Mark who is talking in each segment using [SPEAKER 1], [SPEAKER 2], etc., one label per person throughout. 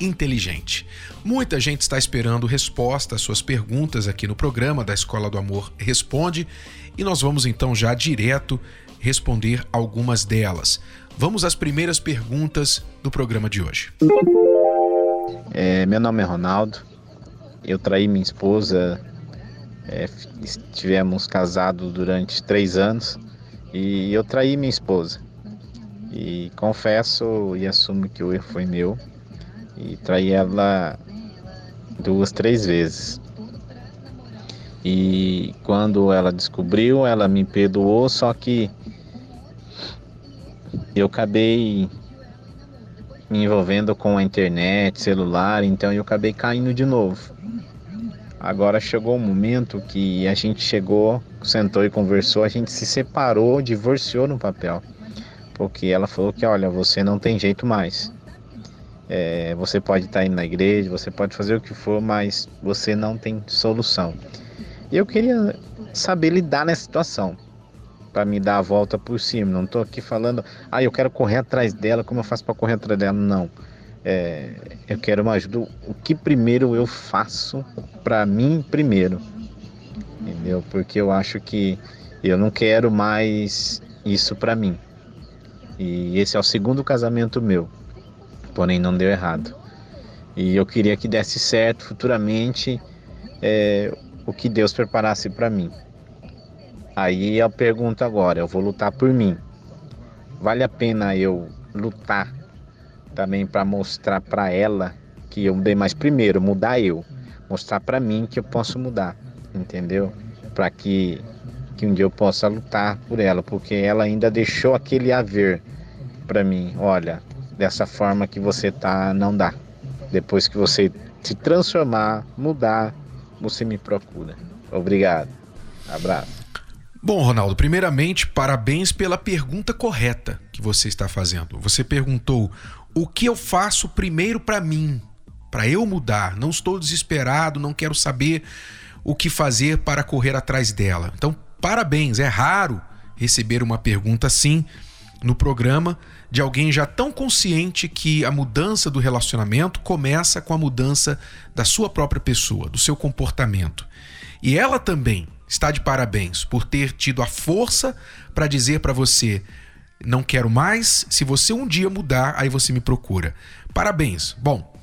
[SPEAKER 1] inteligente. Muita gente está esperando resposta às suas perguntas aqui no programa da Escola do Amor Responde e nós vamos então já direto responder algumas delas. Vamos às primeiras perguntas do programa de hoje.
[SPEAKER 2] É, meu nome é Ronaldo. Eu traí minha esposa. É, estivemos casados durante três anos e eu traí minha esposa. E confesso e assumo que o erro foi meu e traí ela duas, três vezes. E quando ela descobriu, ela me perdoou, só que eu acabei me envolvendo com a internet, celular, então eu acabei caindo de novo. Agora chegou o momento que a gente chegou, sentou e conversou, a gente se separou, divorciou no papel. Porque ela falou que, olha, você não tem jeito mais. É, você pode estar indo na igreja, você pode fazer o que for, mas você não tem solução. E eu queria saber lidar nessa situação para me dar a volta por cima. Não estou aqui falando, ah, eu quero correr atrás dela, como eu faço para correr atrás dela? Não. É, eu quero uma ajuda. O que primeiro eu faço para mim primeiro? Entendeu? Porque eu acho que eu não quero mais isso para mim. E esse é o segundo casamento meu porém não deu errado. E eu queria que desse certo futuramente é, o que Deus preparasse para mim. Aí eu pergunto agora, eu vou lutar por mim. Vale a pena eu lutar também para mostrar para ela que eu mudei mais primeiro, mudar eu, mostrar para mim que eu posso mudar, entendeu? Para que que um dia eu possa lutar por ela, porque ela ainda deixou aquele haver para mim. Olha, dessa forma que você tá, não dá. Depois que você se transformar, mudar, você me procura. Obrigado. Abraço.
[SPEAKER 1] Bom, Ronaldo, primeiramente, parabéns pela pergunta correta que você está fazendo. Você perguntou: o que eu faço primeiro para mim, para eu mudar? Não estou desesperado, não quero saber o que fazer para correr atrás dela. Então, parabéns. É raro receber uma pergunta assim no programa de alguém já tão consciente que a mudança do relacionamento começa com a mudança da sua própria pessoa, do seu comportamento. E ela também está de parabéns por ter tido a força para dizer para você: não quero mais, se você um dia mudar, aí você me procura. Parabéns. Bom,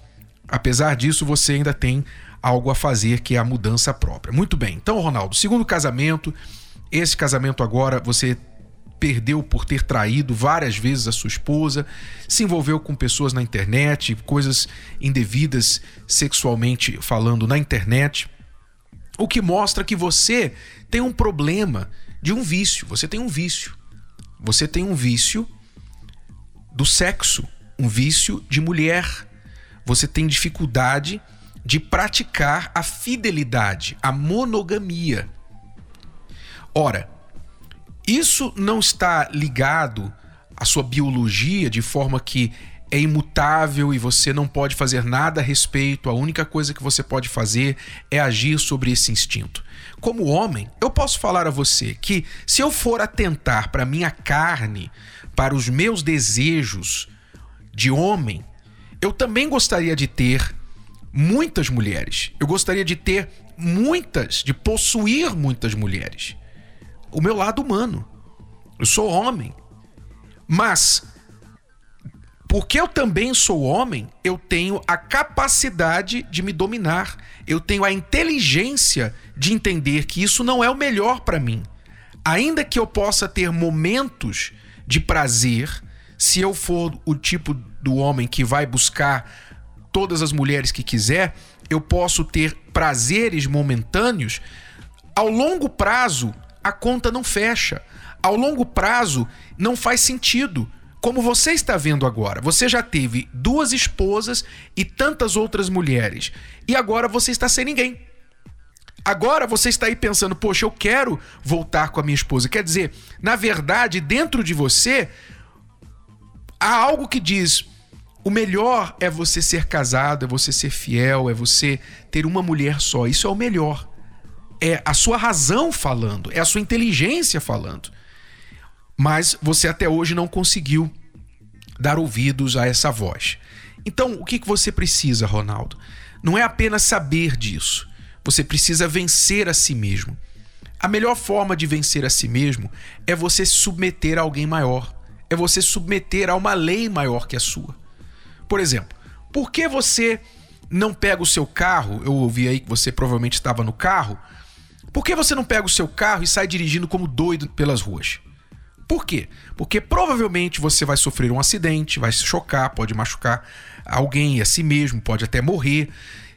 [SPEAKER 1] apesar disso, você ainda tem algo a fazer que é a mudança própria. Muito bem. Então, Ronaldo, segundo casamento, esse casamento agora você perdeu por ter traído várias vezes a sua esposa, se envolveu com pessoas na internet, coisas indevidas sexualmente falando na internet, o que mostra que você tem um problema de um vício, você tem um vício. Você tem um vício do sexo, um vício de mulher. Você tem dificuldade de praticar a fidelidade, a monogamia. Ora, isso não está ligado à sua biologia de forma que é imutável e você não pode fazer nada a respeito, a única coisa que você pode fazer é agir sobre esse instinto. Como homem, eu posso falar a você que se eu for atentar para minha carne, para os meus desejos de homem, eu também gostaria de ter muitas mulheres. Eu gostaria de ter muitas, de possuir muitas mulheres o meu lado humano. Eu sou homem. Mas, porque eu também sou homem, eu tenho a capacidade de me dominar. Eu tenho a inteligência de entender que isso não é o melhor para mim. Ainda que eu possa ter momentos de prazer, se eu for o tipo do homem que vai buscar todas as mulheres que quiser, eu posso ter prazeres momentâneos. Ao longo prazo, a conta não fecha. Ao longo prazo, não faz sentido. Como você está vendo agora, você já teve duas esposas e tantas outras mulheres, e agora você está sem ninguém. Agora você está aí pensando, poxa, eu quero voltar com a minha esposa. Quer dizer, na verdade, dentro de você há algo que diz: o melhor é você ser casado, é você ser fiel, é você ter uma mulher só. Isso é o melhor. É a sua razão falando, é a sua inteligência falando. Mas você até hoje não conseguiu dar ouvidos a essa voz. Então, o que você precisa, Ronaldo? Não é apenas saber disso. Você precisa vencer a si mesmo. A melhor forma de vencer a si mesmo é você se submeter a alguém maior. É você se submeter a uma lei maior que a sua. Por exemplo, por que você não pega o seu carro? Eu ouvi aí que você provavelmente estava no carro. Por que você não pega o seu carro e sai dirigindo como doido pelas ruas? Por quê? Porque provavelmente você vai sofrer um acidente, vai se chocar, pode machucar alguém, a si mesmo, pode até morrer.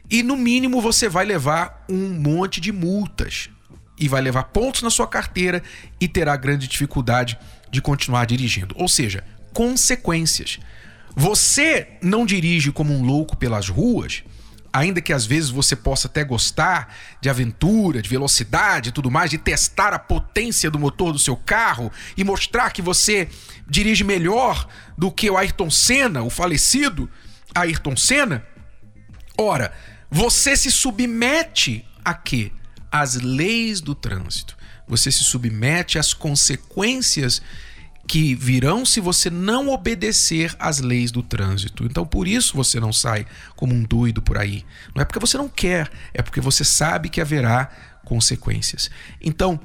[SPEAKER 1] E no mínimo você vai levar um monte de multas e vai levar pontos na sua carteira e terá grande dificuldade de continuar dirigindo. Ou seja, consequências. Você não dirige como um louco pelas ruas, ainda que às vezes você possa até gostar de aventura, de velocidade e tudo mais, de testar a potência do motor do seu carro e mostrar que você dirige melhor do que o Ayrton Senna, o falecido Ayrton Senna. Ora, você se submete a quê? Às leis do trânsito. Você se submete às consequências que virão se você não obedecer às leis do trânsito. Então por isso você não sai como um doido por aí. Não é porque você não quer, é porque você sabe que haverá consequências. Então,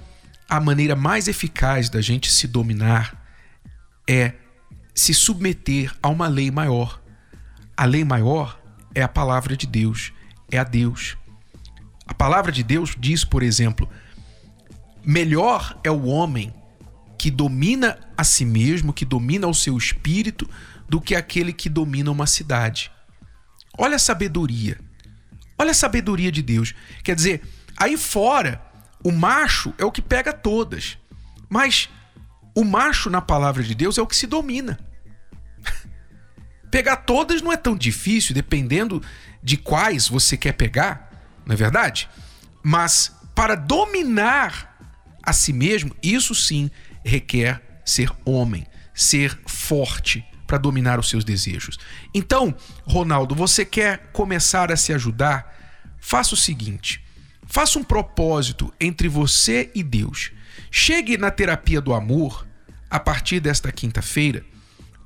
[SPEAKER 1] a maneira mais eficaz da gente se dominar é se submeter a uma lei maior. A lei maior é a palavra de Deus é a Deus. A palavra de Deus diz, por exemplo, melhor é o homem que domina a si mesmo, que domina o seu espírito, do que aquele que domina uma cidade. Olha a sabedoria. Olha a sabedoria de Deus. Quer dizer, aí fora, o macho é o que pega todas. Mas o macho na palavra de Deus é o que se domina. Pegar todas não é tão difícil, dependendo de quais você quer pegar, não é verdade? Mas para dominar a si mesmo, isso sim requer ser homem, ser forte para dominar os seus desejos. Então, Ronaldo, você quer começar a se ajudar? Faça o seguinte: faça um propósito entre você e Deus. Chegue na terapia do amor a partir desta quinta-feira.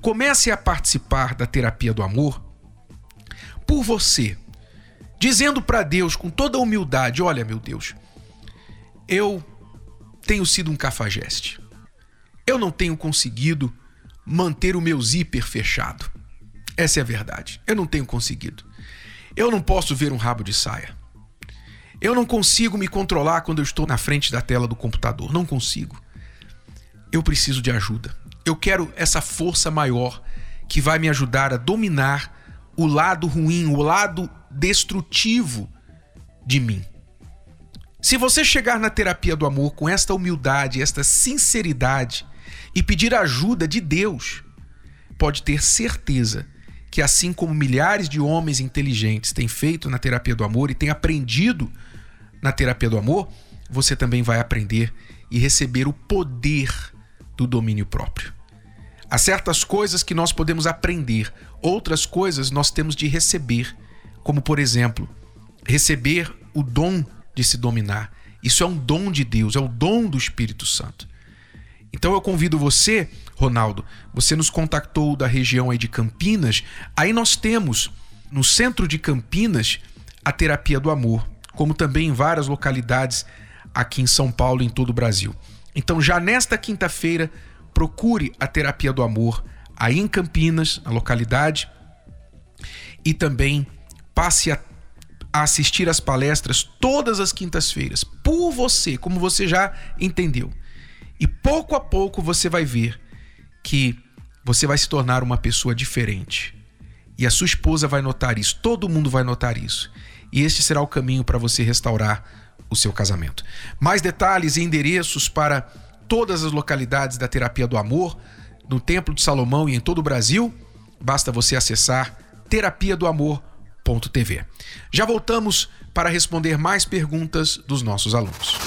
[SPEAKER 1] Comece a participar da terapia do amor por você, dizendo para Deus com toda humildade: Olha, meu Deus, eu tenho sido um cafajeste. Eu não tenho conseguido manter o meu zíper fechado. Essa é a verdade. Eu não tenho conseguido. Eu não posso ver um rabo de saia. Eu não consigo me controlar quando eu estou na frente da tela do computador. Não consigo. Eu preciso de ajuda. Eu quero essa força maior que vai me ajudar a dominar o lado ruim, o lado destrutivo de mim. Se você chegar na terapia do amor com esta humildade, esta sinceridade e pedir ajuda de Deus, pode ter certeza que, assim como milhares de homens inteligentes têm feito na terapia do amor e têm aprendido na terapia do amor, você também vai aprender e receber o poder do domínio próprio. Há certas coisas que nós podemos aprender, outras coisas nós temos de receber, como por exemplo, receber o dom de se dominar. Isso é um dom de Deus, é o dom do Espírito Santo. Então eu convido você, Ronaldo, você nos contactou da região aí de Campinas, aí nós temos no centro de Campinas a terapia do amor, como também em várias localidades aqui em São Paulo e em todo o Brasil. Então já nesta quinta-feira procure a terapia do amor aí em Campinas, a localidade, e também passe a, assistir às palestras todas as quintas-feiras, por você, como você já entendeu. E pouco a pouco você vai ver que você vai se tornar uma pessoa diferente. E a sua esposa vai notar isso, todo mundo vai notar isso. E este será o caminho para você restaurar o seu casamento. Mais detalhes e endereços para todas as localidades da Terapia do Amor, no Templo de Salomão e em todo o Brasil, basta você acessar terapia do amor.tv. Já voltamos para responder mais perguntas dos nossos alunos.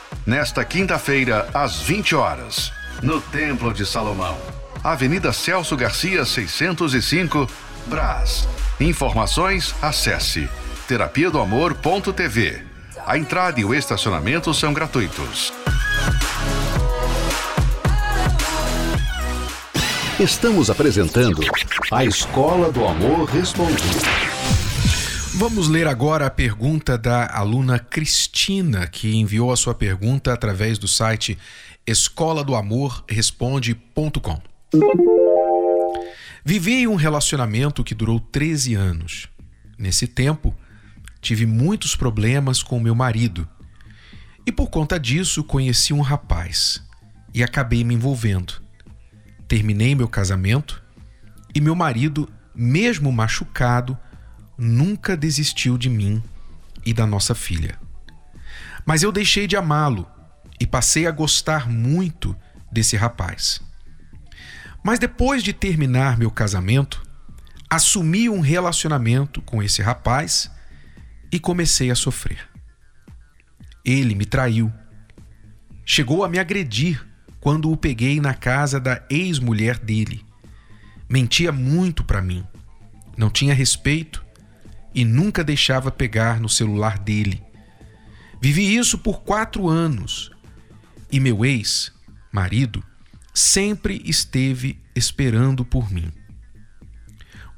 [SPEAKER 3] Nesta quinta-feira, às 20 horas, no Templo de Salomão, Avenida Celso Garcia, 605, Brás. Informações, acesse terapia do amor.tv. A entrada e o estacionamento são gratuitos.
[SPEAKER 4] Estamos apresentando a Escola do Amor Respondido.
[SPEAKER 1] Vamos ler agora a pergunta da aluna Cristina, que enviou a sua pergunta através do site escola do amor responde.com. Vivi um relacionamento que durou 13 anos. Nesse tempo, tive muitos problemas com meu marido. E por conta disso, conheci um rapaz e acabei me envolvendo. Terminei meu casamento e meu marido, mesmo machucado, nunca desistiu de mim e da nossa filha. Mas eu deixei de amá-lo e passei a gostar muito desse rapaz. Mas depois de terminar meu casamento, assumi um relacionamento com esse rapaz e comecei a sofrer. Ele me traiu. Chegou a me agredir quando o peguei na casa da ex-mulher dele. Mentia muito para mim. Não tinha respeito e nunca deixava pegar no celular dele. Vivi isso por quatro anos e meu ex-marido sempre esteve esperando por mim.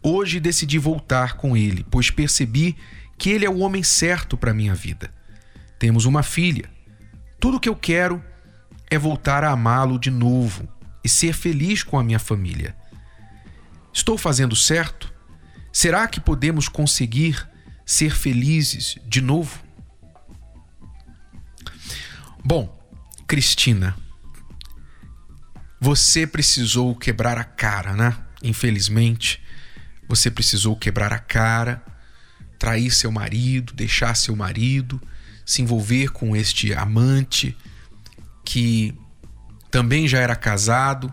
[SPEAKER 1] Hoje decidi voltar com ele, pois percebi que ele é o homem certo para minha vida. Temos uma filha. Tudo que eu quero é voltar a amá-lo de novo e ser feliz com a minha família. Estou fazendo certo? Será que podemos conseguir ser felizes de novo? Bom, Cristina, você precisou quebrar a cara, né? Infelizmente, você precisou quebrar a cara, trair seu marido, deixar seu marido, se envolver com este amante que também já era casado,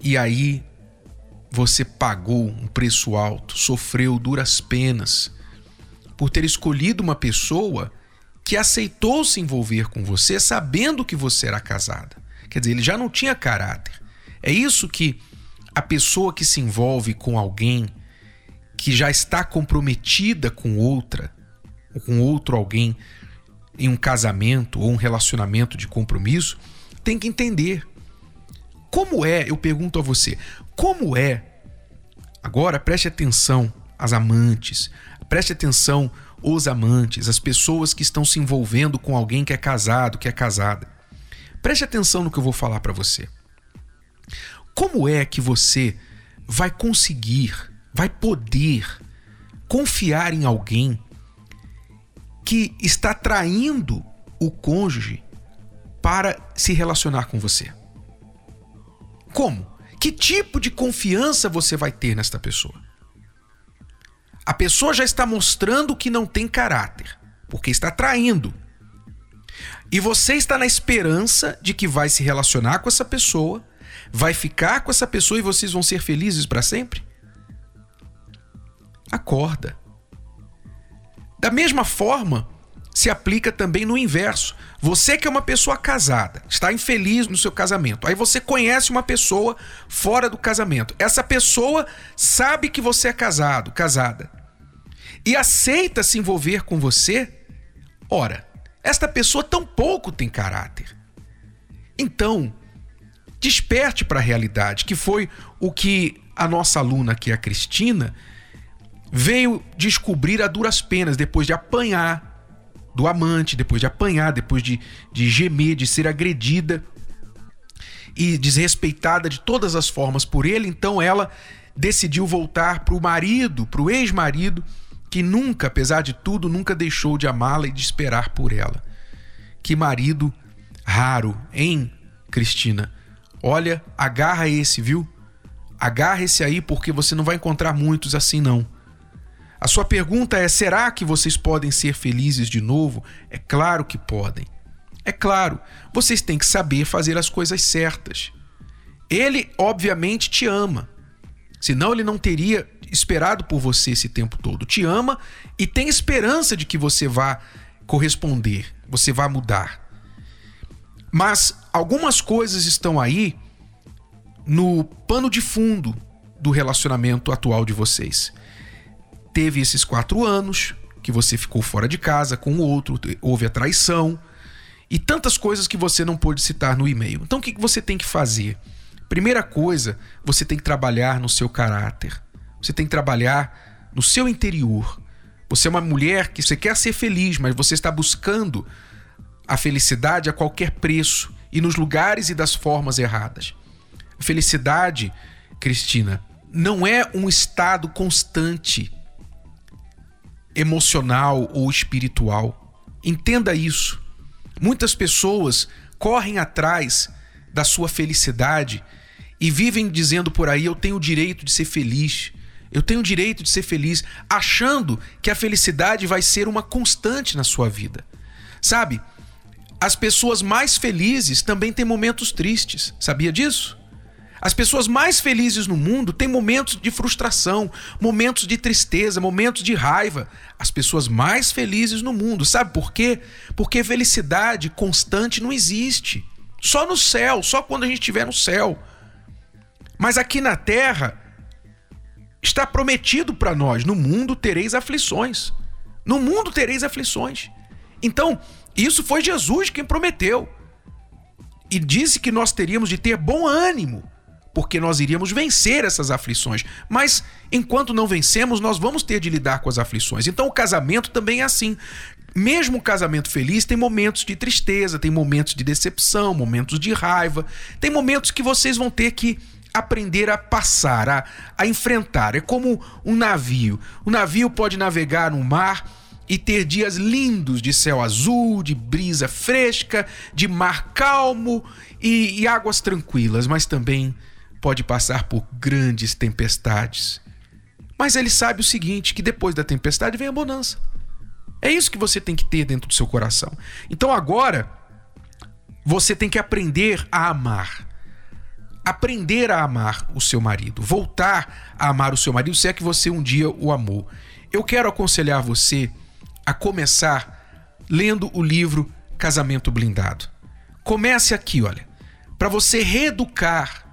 [SPEAKER 1] e aí você pagou um preço alto, sofreu duras penas por ter escolhido uma pessoa que aceitou se envolver com você sabendo que você era casada. Quer dizer, ele já não tinha caráter. É isso que a pessoa que se envolve com alguém que já está comprometida com outra, ou com outro alguém em um casamento ou um relacionamento de compromisso, tem que entender. Como é, eu pergunto a você, como é? Agora preste atenção às amantes, preste atenção os amantes, as pessoas que estão se envolvendo com alguém que é casado, que é casada. Preste atenção no que eu vou falar para você. Como é que você vai conseguir, vai poder confiar em alguém que está traindo o cônjuge para se relacionar com você? Como? Que tipo de confiança você vai ter nesta pessoa? A pessoa já está mostrando que não tem caráter, porque está traindo. E você está na esperança de que vai se relacionar com essa pessoa, vai ficar com essa pessoa e vocês vão ser felizes para sempre? Acorda. Da mesma forma, se aplica também no inverso. Você que é uma pessoa casada, está infeliz no seu casamento. Aí você conhece uma pessoa fora do casamento. Essa pessoa sabe que você é casado, casada. E aceita se envolver com você. Ora, esta pessoa tampouco tem caráter. Então, desperte para a realidade, que foi o que a nossa aluna, é a Cristina, veio descobrir a duras penas depois de apanhar do amante, depois de apanhar, depois de, de gemer, de ser agredida e desrespeitada de todas as formas por ele. Então ela decidiu voltar para o marido, para o ex-marido, que nunca, apesar de tudo, nunca deixou de amá-la e de esperar por ela. Que marido raro, hein, Cristina? Olha, agarra esse, viu? Agarra esse aí porque você não vai encontrar muitos assim não. A sua pergunta é: será que vocês podem ser felizes de novo? É claro que podem. É claro, vocês têm que saber fazer as coisas certas. Ele, obviamente, te ama. Senão, ele não teria esperado por você esse tempo todo. Te ama e tem esperança de que você vá corresponder, você vá mudar. Mas algumas coisas estão aí no pano de fundo do relacionamento atual de vocês. Teve esses quatro anos que você ficou fora de casa com o outro, houve a traição e tantas coisas que você não pôde citar no e-mail. Então o que você tem que fazer? Primeira coisa, você tem que trabalhar no seu caráter. Você tem que trabalhar no seu interior. Você é uma mulher que você quer ser feliz, mas você está buscando a felicidade a qualquer preço e nos lugares e das formas erradas. Felicidade, Cristina, não é um estado constante emocional ou espiritual. Entenda isso. Muitas pessoas correm atrás da sua felicidade e vivem dizendo por aí: eu tenho o direito de ser feliz, eu tenho o direito de ser feliz, achando que a felicidade vai ser uma constante na sua vida. Sabe? As pessoas mais felizes também têm momentos tristes. Sabia disso? As pessoas mais felizes no mundo têm momentos de frustração, momentos de tristeza, momentos de raiva. As pessoas mais felizes no mundo. Sabe por quê? Porque felicidade constante não existe. Só no céu, só quando a gente estiver no céu. Mas aqui na terra está prometido para nós: no mundo tereis aflições. No mundo tereis aflições. Então, isso foi Jesus quem prometeu. E disse que nós teríamos de ter bom ânimo porque nós iríamos vencer essas aflições. Mas enquanto não vencemos, nós vamos ter de lidar com as aflições. Então o casamento também é assim. Mesmo o casamento feliz tem momentos de tristeza, tem momentos de decepção, momentos de raiva, tem momentos que vocês vão ter que aprender a passar, a, a enfrentar. É como um navio. O navio pode navegar no mar e ter dias lindos de céu azul, de brisa fresca, de mar calmo e, e águas tranquilas, mas também pode passar por grandes tempestades. Mas ele sabe o seguinte: que depois da tempestade vem a bonança. É isso que você tem que ter dentro do seu coração. Então agora, você tem que aprender a amar. Aprender a amar o seu marido. Voltar a amar o seu marido, se é que você um dia o amou. Eu quero aconselhar você a começar lendo o livro Casamento Blindado. Comece aqui, olha, para você reeducar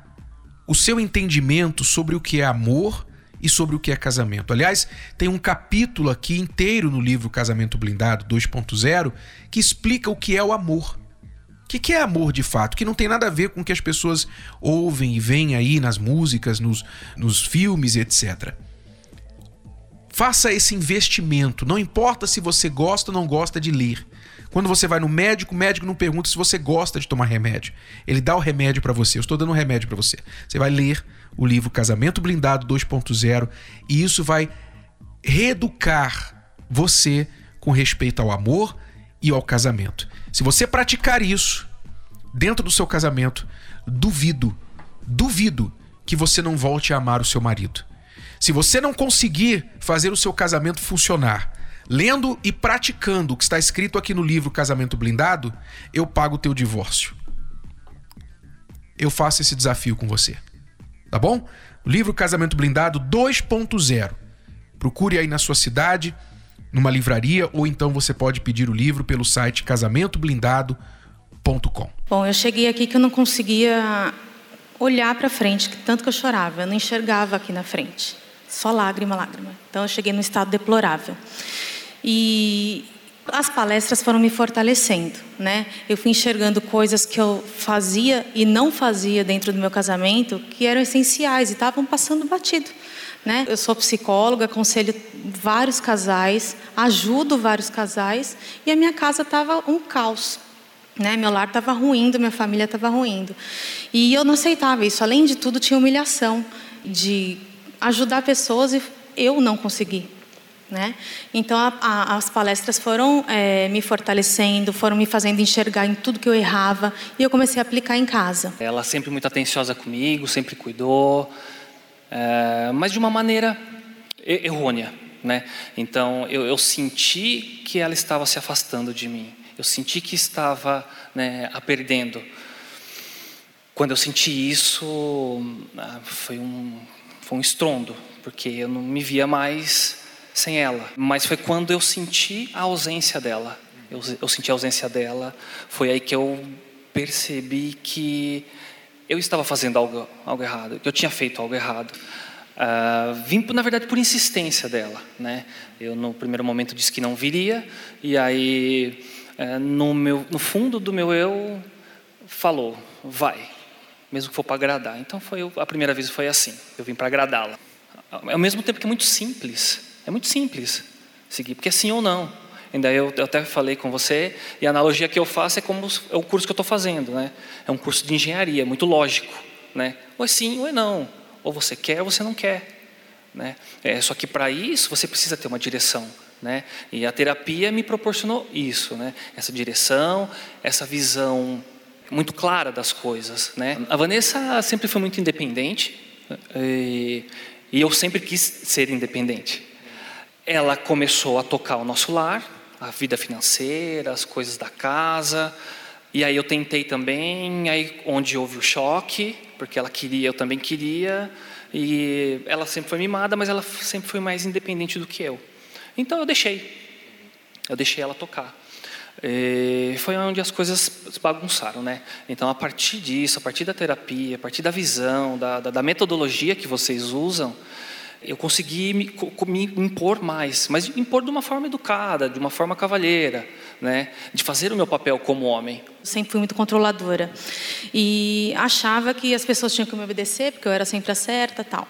[SPEAKER 1] o seu entendimento sobre o que é amor e sobre o que é casamento. Aliás, tem um capítulo aqui inteiro no livro Casamento Blindado 2.0 que explica o que é o amor. O que é amor de fato? Que não tem nada a ver com o que as pessoas ouvem e veem aí nas músicas, nos, nos filmes, etc. Faça esse investimento. Não importa se você gosta ou não gosta de ler. Quando você vai no médico, o médico não pergunta se você gosta de tomar remédio. Ele dá o remédio para você. Eu estou dando um remédio para você. Você vai ler o livro Casamento Blindado 2.0 e isso vai reeducar você com respeito ao amor e ao casamento. Se você praticar isso dentro do seu casamento, duvido, duvido que você não volte a amar o seu marido. Se você não conseguir fazer o seu casamento funcionar lendo e praticando o que está escrito aqui no livro Casamento Blindado, eu pago o teu divórcio. Eu faço esse desafio com você. Tá bom? O livro Casamento Blindado 2.0. Procure aí na sua cidade, numa livraria, ou então você pode pedir o livro pelo site casamentoblindado.com.
[SPEAKER 5] Bom, eu cheguei aqui que eu não conseguia olhar para frente, tanto que eu chorava, eu não enxergava aqui na frente. Só lágrima, lágrima. Então eu cheguei num estado deplorável. E as palestras foram me fortalecendo, né? Eu fui enxergando coisas que eu fazia e não fazia dentro do meu casamento que eram essenciais e estavam passando batido, né? Eu sou psicóloga, aconselho vários casais, ajudo vários casais e a minha casa estava um caos. Né? Meu lar estava ruindo, minha família estava ruindo. E eu não aceitava isso. Além de tudo, tinha humilhação de ajudar pessoas e eu não consegui. Né? Então, a, a, as palestras foram é, me fortalecendo, foram me fazendo enxergar em tudo que eu errava e eu comecei a aplicar em casa.
[SPEAKER 6] Ela sempre muito atenciosa comigo, sempre cuidou, é, mas de uma maneira errônea. Né? Então, eu, eu, senti que ela estava se afastando de mim, eu senti que estava né, a perdendo. Quando eu senti isso, ah, foi um, foi um estrondo, porque eu não me via mais sem ela. Mas foi quando eu senti a ausência dela. Eu, eu senti a ausência dela. Foi aí que eu percebi que eu estava fazendo algo, algo errado, que eu tinha feito algo errado. Uh, vim, na verdade, por insistência dela. Né? Eu, no primeiro momento, disse que não viria, e aí, uh, no, meu, no fundo do meu eu, falou: vai, mesmo que for para agradar. Então, foi a primeira vez foi assim: eu vim para agradá-la. Ao mesmo tempo que é muito simples, é muito simples seguir, porque é sim ou não. Ainda eu, eu até falei com você, e a analogia que eu faço é como é o curso que eu estou fazendo, né? É um curso de engenharia, muito lógico, né? Ou é sim ou é não. Ou você quer ou você não quer, né? É, só que para isso você precisa ter uma direção, né? E a terapia me proporcionou isso, né? Essa direção, essa visão muito clara das coisas, né? A Vanessa sempre foi muito independente e, e eu sempre quis ser independente ela começou a tocar o nosso lar, a vida financeira, as coisas da casa. E aí eu tentei também, aí onde houve o choque, porque ela queria, eu também queria, e ela sempre foi mimada, mas ela sempre foi mais independente do que eu. Então eu deixei, eu deixei ela tocar. E foi onde as coisas bagunçaram, né? Então a partir disso, a partir da terapia, a partir da visão, da, da, da metodologia que vocês usam, eu consegui me, me, impor mais, mas impor de uma forma educada, de uma forma cavalheira, né? de fazer o meu papel como homem.
[SPEAKER 5] Sempre fui muito controladora e achava que as pessoas tinham que me obedecer porque eu era sempre a certa, tal.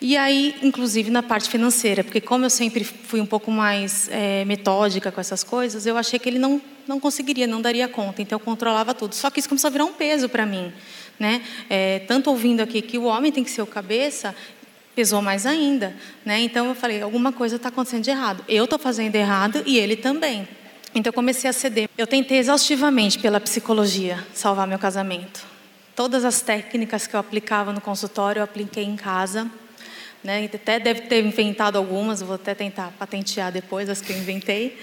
[SPEAKER 5] E aí, inclusive na parte financeira, porque como eu sempre fui um pouco mais é, metódica com essas coisas, eu achei que ele não não conseguiria, não daria conta. Então eu controlava tudo. Só que isso começou a virar um peso para mim, né? É, tanto ouvindo aqui que o homem tem que ser o cabeça, pesou mais ainda, né? Então eu falei, alguma coisa está acontecendo de errado. Eu estou fazendo errado e ele também. Então eu comecei a ceder. Eu tentei exaustivamente pela psicologia salvar meu casamento. Todas as técnicas que eu aplicava no consultório eu apliquei em casa. Né? Até deve ter inventado algumas, vou até tentar patentear depois as que eu inventei.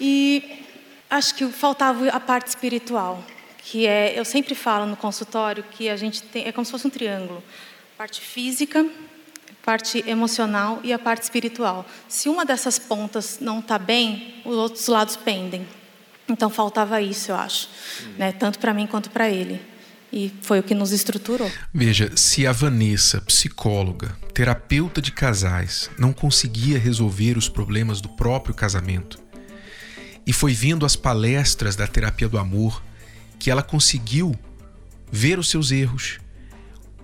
[SPEAKER 5] E acho que faltava a parte espiritual, que é, eu sempre falo no consultório que a gente tem, é como se fosse um triângulo. Parte física, parte emocional e a parte espiritual. Se uma dessas pontas não está bem, os outros lados pendem. Então faltava isso, eu acho, uhum. né? tanto para mim quanto para ele. E foi o que nos estruturou.
[SPEAKER 1] Veja, se a Vanessa, psicóloga, terapeuta de casais, não conseguia resolver os problemas do próprio casamento, e foi vendo as palestras da terapia do amor que ela conseguiu ver os seus erros,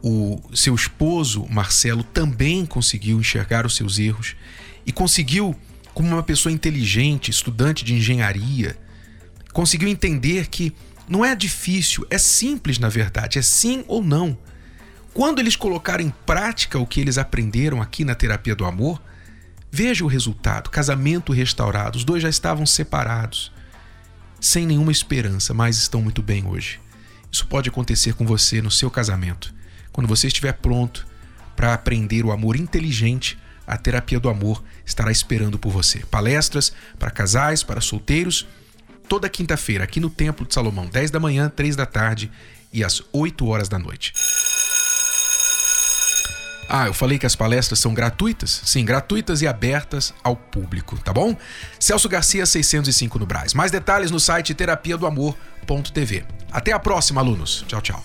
[SPEAKER 1] o seu esposo, Marcelo, também conseguiu enxergar os seus erros e conseguiu, como uma pessoa inteligente, estudante de engenharia, conseguiu entender que não é difícil, é simples na verdade, é sim ou não. Quando eles colocaram em prática o que eles aprenderam aqui na terapia do amor, veja o resultado: casamento restaurado, os dois já estavam separados, sem nenhuma esperança, mas estão muito bem hoje. Isso pode acontecer com você no seu casamento. Quando você estiver pronto para aprender o amor inteligente, a terapia do amor estará esperando por você. Palestras para casais, para solteiros, toda quinta-feira aqui no Templo de Salomão, 10 da manhã, 3 da tarde e às 8 horas da noite. Ah, eu falei que as palestras são gratuitas? Sim, gratuitas e abertas ao público, tá bom? Celso Garcia 605 no Braz. Mais detalhes no site terapia do amor.tv. Até a próxima, alunos. Tchau, tchau.